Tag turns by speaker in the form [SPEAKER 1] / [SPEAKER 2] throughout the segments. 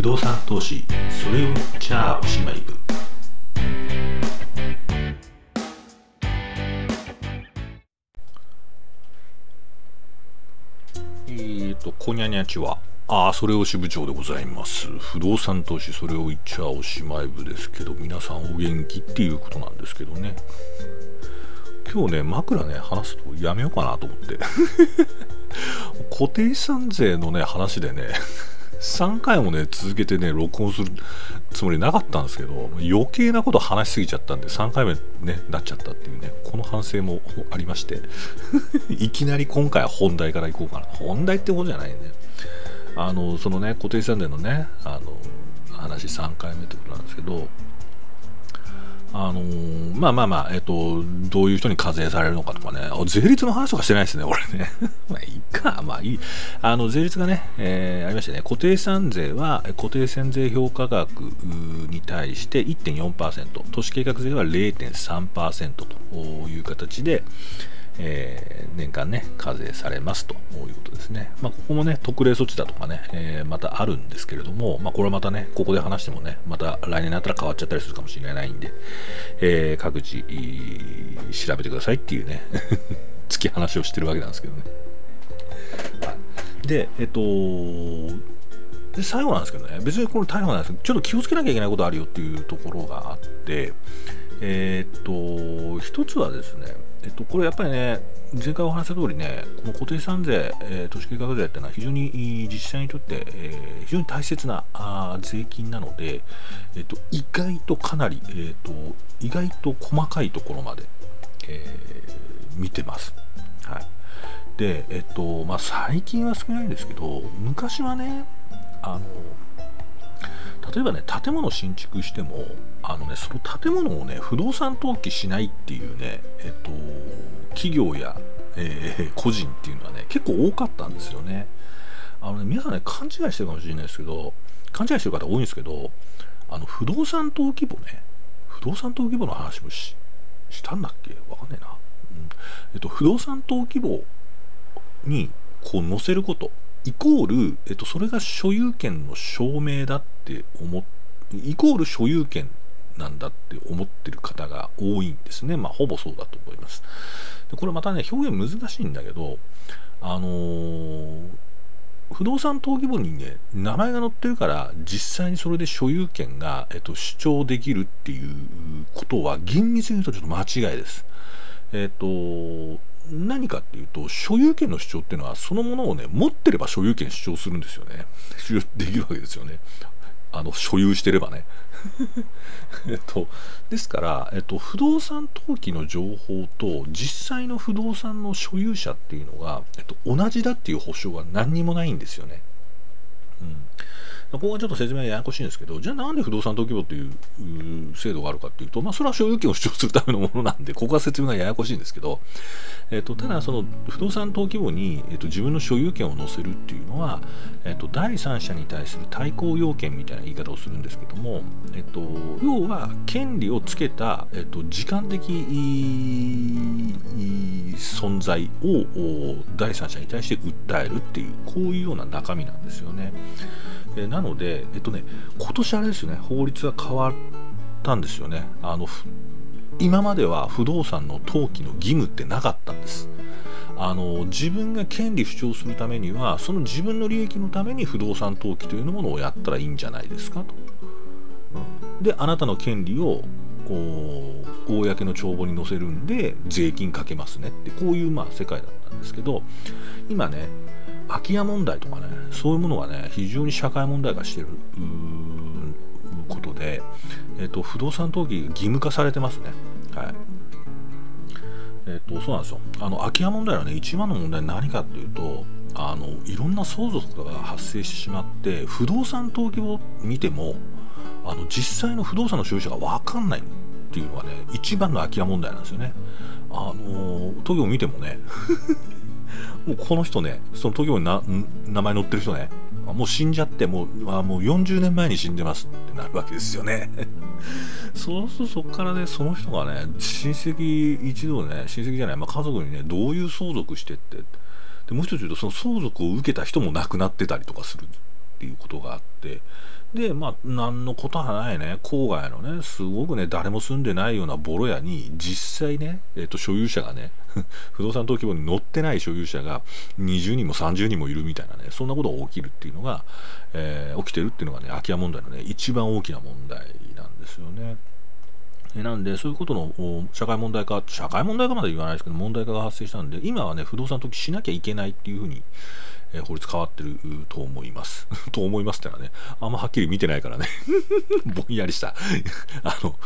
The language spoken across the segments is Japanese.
[SPEAKER 1] 不動産投資それを言っちゃおしまい部えーと、こにゃにゃちは、ああ、それを支部長でございます。不動産投資、それを言っちゃおしまい部ですけど、皆さんお元気っていうことなんですけどね。今日ね、枕ね、話すとやめようかなと思って。固定資産税のね、話でね、3回もね、続けてね、録音するつもりなかったんですけど、余計なこと話しすぎちゃったんで、3回目ね、なっちゃったっていうね、この反省もありまして、いきなり今回は本題からいこうかな。本題ってことじゃないね。あの、そのね、固定資産税のね、あの、話3回目ってことなんですけど、あのー、まあまあまあ、えっと、どういう人に課税されるのかとかね、税率の話とかしてないですね、俺ね。まあいいか、まあいい。あの、税率がね、えー、ありましてね、固定資産税は固定線税評価額に対して1.4%、都市計画税は0.3%という形で、えー、年間ね、課税されますということですね。まあ、ここもね、特例措置だとかね、えー、またあるんですけれども、まあ、これはまたね、ここで話してもね、また来年になったら変わっちゃったりするかもしれないんで、えー、各自調べてくださいっていうね、突き話をしてるわけなんですけどね。で、えっと、で最後なんですけどね、別にこれ逮捕なんですけど、ちょっと気をつけなきゃいけないことあるよっていうところがあって、えー、っと、一つはですね、えっと、これやっぱりね、前回お話した通りね、この固定資産税、えー、都市計画税っていうのは非常に自治体にとって、えー、非常に大切なあ税金なので、えっと、意外とかなり、えーと、意外と細かいところまで、えー、見てます。はい、で、えっとまあ、最近は少ないんですけど、昔はね、あの例えばね、建物新築しても、あのね、その建物をね、不動産登記しないっていうね、えっと、企業や、えー、個人っていうのはね、結構多かったんですよね。あのね、皆さんね、勘違いしてるかもしれないですけど、勘違いしてる方多いんですけど、あの、不動産登記簿ね、不動産登記簿の話もしたんだっけ？わかんないな。うん、えっと、不動産登記簿にこう載せること、イコール、えっと、それが所有権の証明だって思っイコール所有権なんだって思ってる方が多いんですね。まあ、ほぼそうだと思います。でこれまたね、表現難しいんだけど、あのー、不動産登記簿にね、名前が載ってるから、実際にそれで所有権が、えっと、主張できるっていうことは、厳密に言うとちょっと間違いです。えっと、何かっていうと、所有権の主張っていうのは、そのものをね、持ってれば所有権主張するんですよね。主張できるわけですよね。あの、所有してればね。えっと、ですから、えっと、不動産登記の情報と実際の不動産の所有者っていうのが、えっと、同じだっていう保証は何にもないんですよね。ここはちょっと説明ややこしいんですけど、じゃあなんで不動産登記簿という制度があるかっていうと、まあ、それは所有権を主張するためのものなんで、ここは説明がややこしいんですけど、えっと、ただ、その不動産登記簿に、えっと、自分の所有権を載せるっていうのは、えっと、第三者に対する対抗要件みたいな言い方をするんですけども、えっと、要は権利をつけた、えっと、時間的存在を第三者に対して訴えるっていう、こういうような中身なんですよね。えなので、えっとね、今年あれですよね、法律が変わったんですよね。あの今までは不動産の登記の義務ってなかったんです。あの自分が権利主張するためにはその自分の利益のために不動産登記というものをやったらいいんじゃないですかと。であなたの権利をこう公の帳簿に載せるんで税金かけますねってこういうまあ世界だったんですけど今ね空き家問題とかねそういうものがね非常に社会問題化してることで、えっと、不動産登記義務化されてますね。はい。えっとそうなんですよ。あの空き家問題のね一番の問題は何かっていうとあのいろんな相続とかが発生してしまって不動産登記を見てもあの実際の不動産の所有者が分かんないっていうのがね一番の空き家問題なんですよね。あの登記を見てもね。もうこの人ね、その東京にな名前載ってる人ね、もう死んじゃって、もうあもう40年前に死んでますってなるわけですよね。そうするとそこからね、その人がね、親戚一度ね、親戚じゃない、まあ、家族にね、どういう相続してって、でもう一つ言うと、その相続を受けた人も亡くなってたりとかするっていうことがあって、で、まあ、何のことはないね、郊外のね、すごくね、誰も住んでないようなボロ屋に、実際ね、えっ、と、所有者がね、不動産登記簿に載ってない所有者が20人も30人もいるみたいなね、そんなことが起きるっていうのが、えー、起きてるっていうのがね、空き家問題のね、一番大きな問題なんですよね。なんで、そういうことの社会問題化、社会問題化まで言わないですけど、問題化が発生したんで、今はね、不動産登記しなきゃいけないっていうふうに、えー、法律変わってると思います。と思いますってのはね、あんまはっきり見てないからね ぼんやりした あの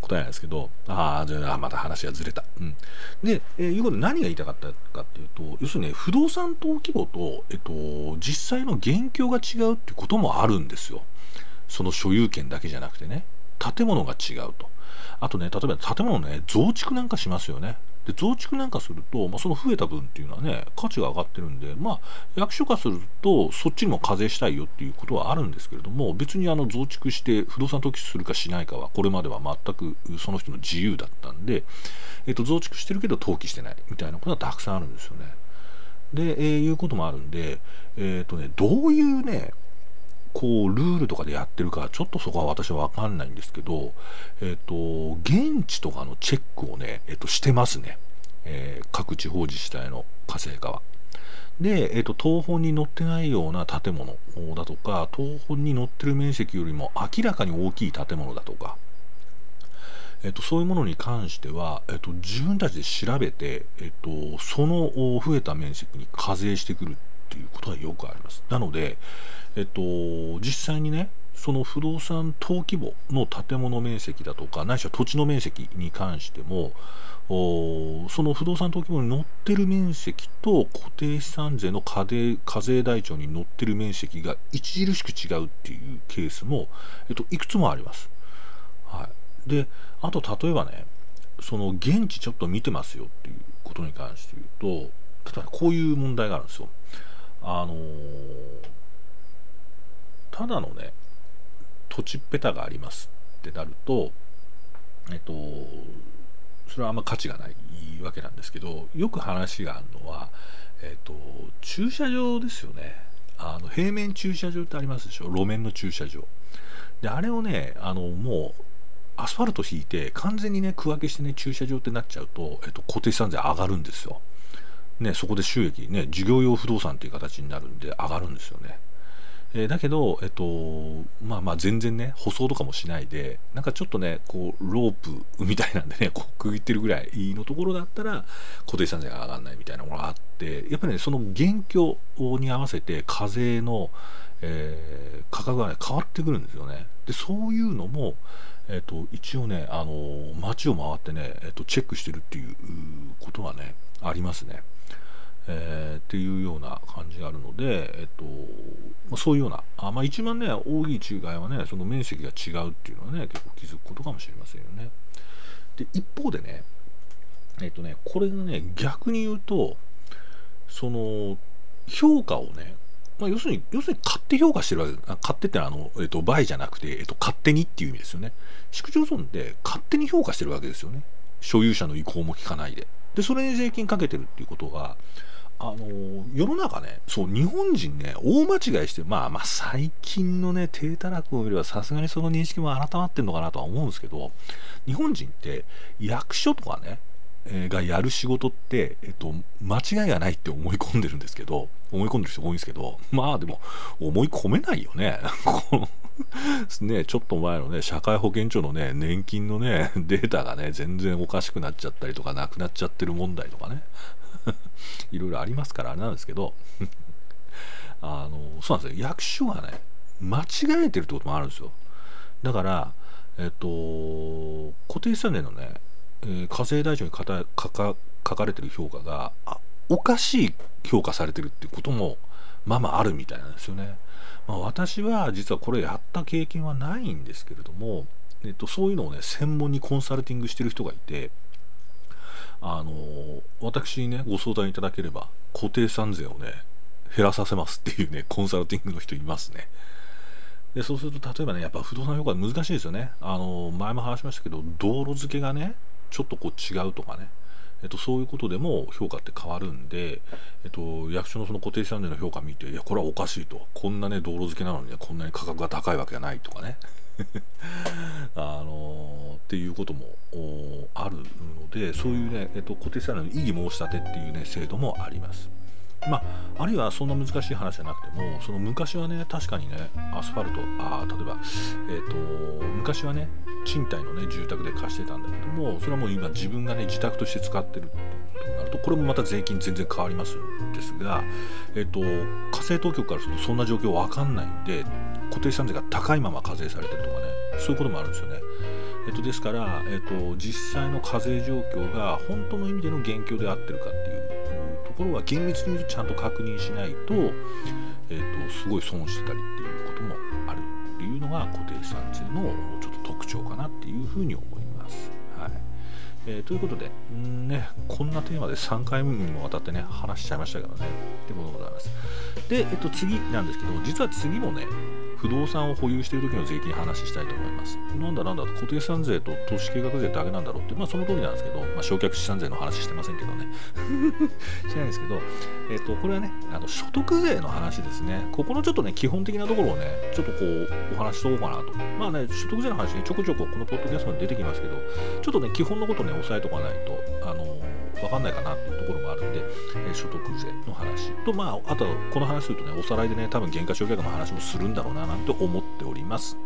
[SPEAKER 1] 答えなんですけど、ああ、じゃあ、また話がずれた。うん。で、えー、いうことで何が言いたかったかっていうと、要するにね、不動産登記簿と、えっと、実際の現況が違うってこともあるんですよ。その所有権だけじゃなくてね、建物が違うと。あとね、例えば建物ね、増築なんかしますよね。で増築なんかすると、まあ、その増えた分っていうのはね価値が上がってるんで、まあ、役所化するとそっちにも課税したいよっていうことはあるんですけれども別にあの増築して不動産登記するかしないかはこれまでは全くその人の自由だったんで、えー、と増築してるけど登記してないみたいなことはたくさんあるんですよね。で、えー、いうこともあるんで、えーとね、どういうねこうルールとかでやってるかちょっとそこは私は分かんないんですけど、えっ、ー、と現地とかのチェックをね、えっ、ー、としてますね、えー、各地方自治体の活性化は。で、えーと、東本に載ってないような建物だとか東本に載ってる面積よりも明らかに大きい建物だとか、えーと、そういうものに関しては、えーと、自分たちで調べて、えー、とその増えた面積に課税してくるっていうことはよくあります。なので、えっと、実際にねその不動産登記簿の建物面積だとかないしは土地の面積に関してもその不動産登記簿に載ってる面積と固定資産税の課税課税台帳に載ってる面積が著しく違うっていうケースも、えっと、いくつもあります。はい、であと例えばねその現地ちょっと見てますよっていうことに関して言うと例えばこういう問題があるんですよ。あのただのね土地っぺたがありますってなるとえっとそれはあんま価値がないわけなんですけどよく話があるのは、えっと、駐車場ですよね。あの平面駐車場ってありますでしょ？路面の駐車場。であれをねあのもうアスファルト引いて完全にね区分けしてね駐車場ってなっちゃうと、えっと、固定資産税上がるんですよ。ね、そこで収益ね事業用不動産という形になるんで上がるんですよねえー、だけど、えっと、まあまあ全然ね、舗装とかもしないで、なんかちょっとね、こう、ロープみたいなんでね、こう、くぐってるぐらいのところだったら、固定資産税が上がらないみたいなものがあって、やっぱりね、その現況に合わせて課税の、えー、価格がね、変わってくるんですよね。で、そういうのも、えっと、一応ね、あの、街を回ってね、えっと、チェックしてるっていうことはね、ありますね。えー、っていうような感じがあるので、えっとまあ、そういうようなあ、まあ、一番ね大きい違いはねその面積が違うっていうのはね結構気づくことかもしれませんよね。で一方でねえっとねこれがね逆に言うとその評価をねまあ、要するに、要するに勝手評価してるわけです。勝手ってあの、えっと、倍じゃなくて、えっと、勝手にっていう意味ですよね。市区町村で勝手に評価してるわけですよね。所有者の意向も聞かないで。で、それに税金かけてるっていうことは、あの世の中ね、そう、日本人ね、大間違いして、まあまあ最近のね、低たらくを見ればさすがにその認識も改まってんのかなとは思うんですけど、日本人って役所とかね、えー、がやる仕事って、えっと、間違いがないって思い込んでるんですけど、思い込んでる人多いんですけど、まあでも、思い込めないよね。ね、ちょっと前のね、社会保険庁のね、年金のね、データがね、全然おかしくなっちゃったりとか、なくなっちゃってる問題とかね。いろいろありますからあれなんですけど。あのそうなんですよ。役所がね間違えてるってこともあるんですよ。だからえっと固定資産税のね、えー、課税台帳に書かれてる評価がおかしい評価されてるっていうこともまあまああるみたいなんですよね、まあ、私は実はこれやった経験はないんですけれども、えっと、そういうのをね専門にコンサルティングしてる人がいてあの私にねご相談いただければ固定資産税をね減らさせますっていうねコンサルティングの人いますね。でそうすると例えばねやっぱ不動産評価難しいですよね。あの前も話しましたけど道路付けがねちょっとこう違うとかねえっと、そういうことでも評価って変わるんで、えっと、役所のその固定資産税の評価見ていやこれはおかしいとこんなね道路付けなのに、ね、こんなに価格が高いわけがないとかね あのー、っていうこともあるのでそういうね、えっと、固定資産税の異議申し立てっていうね制度もあります。まあ、あるいはそんな難しい話じゃなくてもその昔はね確かにねアスファルトあ例えば、えーと、昔はね賃貸のね住宅で貸してたんだけどもそれはもう今自分がね自宅として使ってるってことになるとこれもまた税金全然変わりますんですが、えーと、課税当局からするとそんな状況わかんないんで固定資産税が高いまま課税されてるとかねそういうこともあるんですよね。えっと、ですから、えっと、実際の課税状況が本当の意味での現況で合ってるかっていうころは厳密にちゃんと確認しないと,、えーと、すごい損してたりっていうこともあるっていうのが固定資産税のちょっと特徴かなっていうふうに思います。えー、ということで、んね、こんなテーマで3回目にもわたってね、話しちゃいましたけどね、ってことでございます。で、えっと、次なんですけど、実は次もね、不動産を保有している時の税金話したいと思います。なんだなんだと固定資産税と投資計画税だけなんだろうって、まあその通りなんですけど、まあ、焼却資産税の話してませんけどね。してないんですけど、えっ、と、これはね、あの所得税の話ですね。ここのちょっとね、基本的なところをね、ちょっとこう、お話しとこうかなと。まあね、所得税の話ね、ちょこちょここのポッドキャストに出てきますけど、ちょっとね、基本のことねね、押さえとかないと、あの分かんないかなっていうところもあるんで、えー、所得税の話と、まあ、あとこの話するとね、おさらいでね、多分減価償却の話もするんだろうななんて思っております。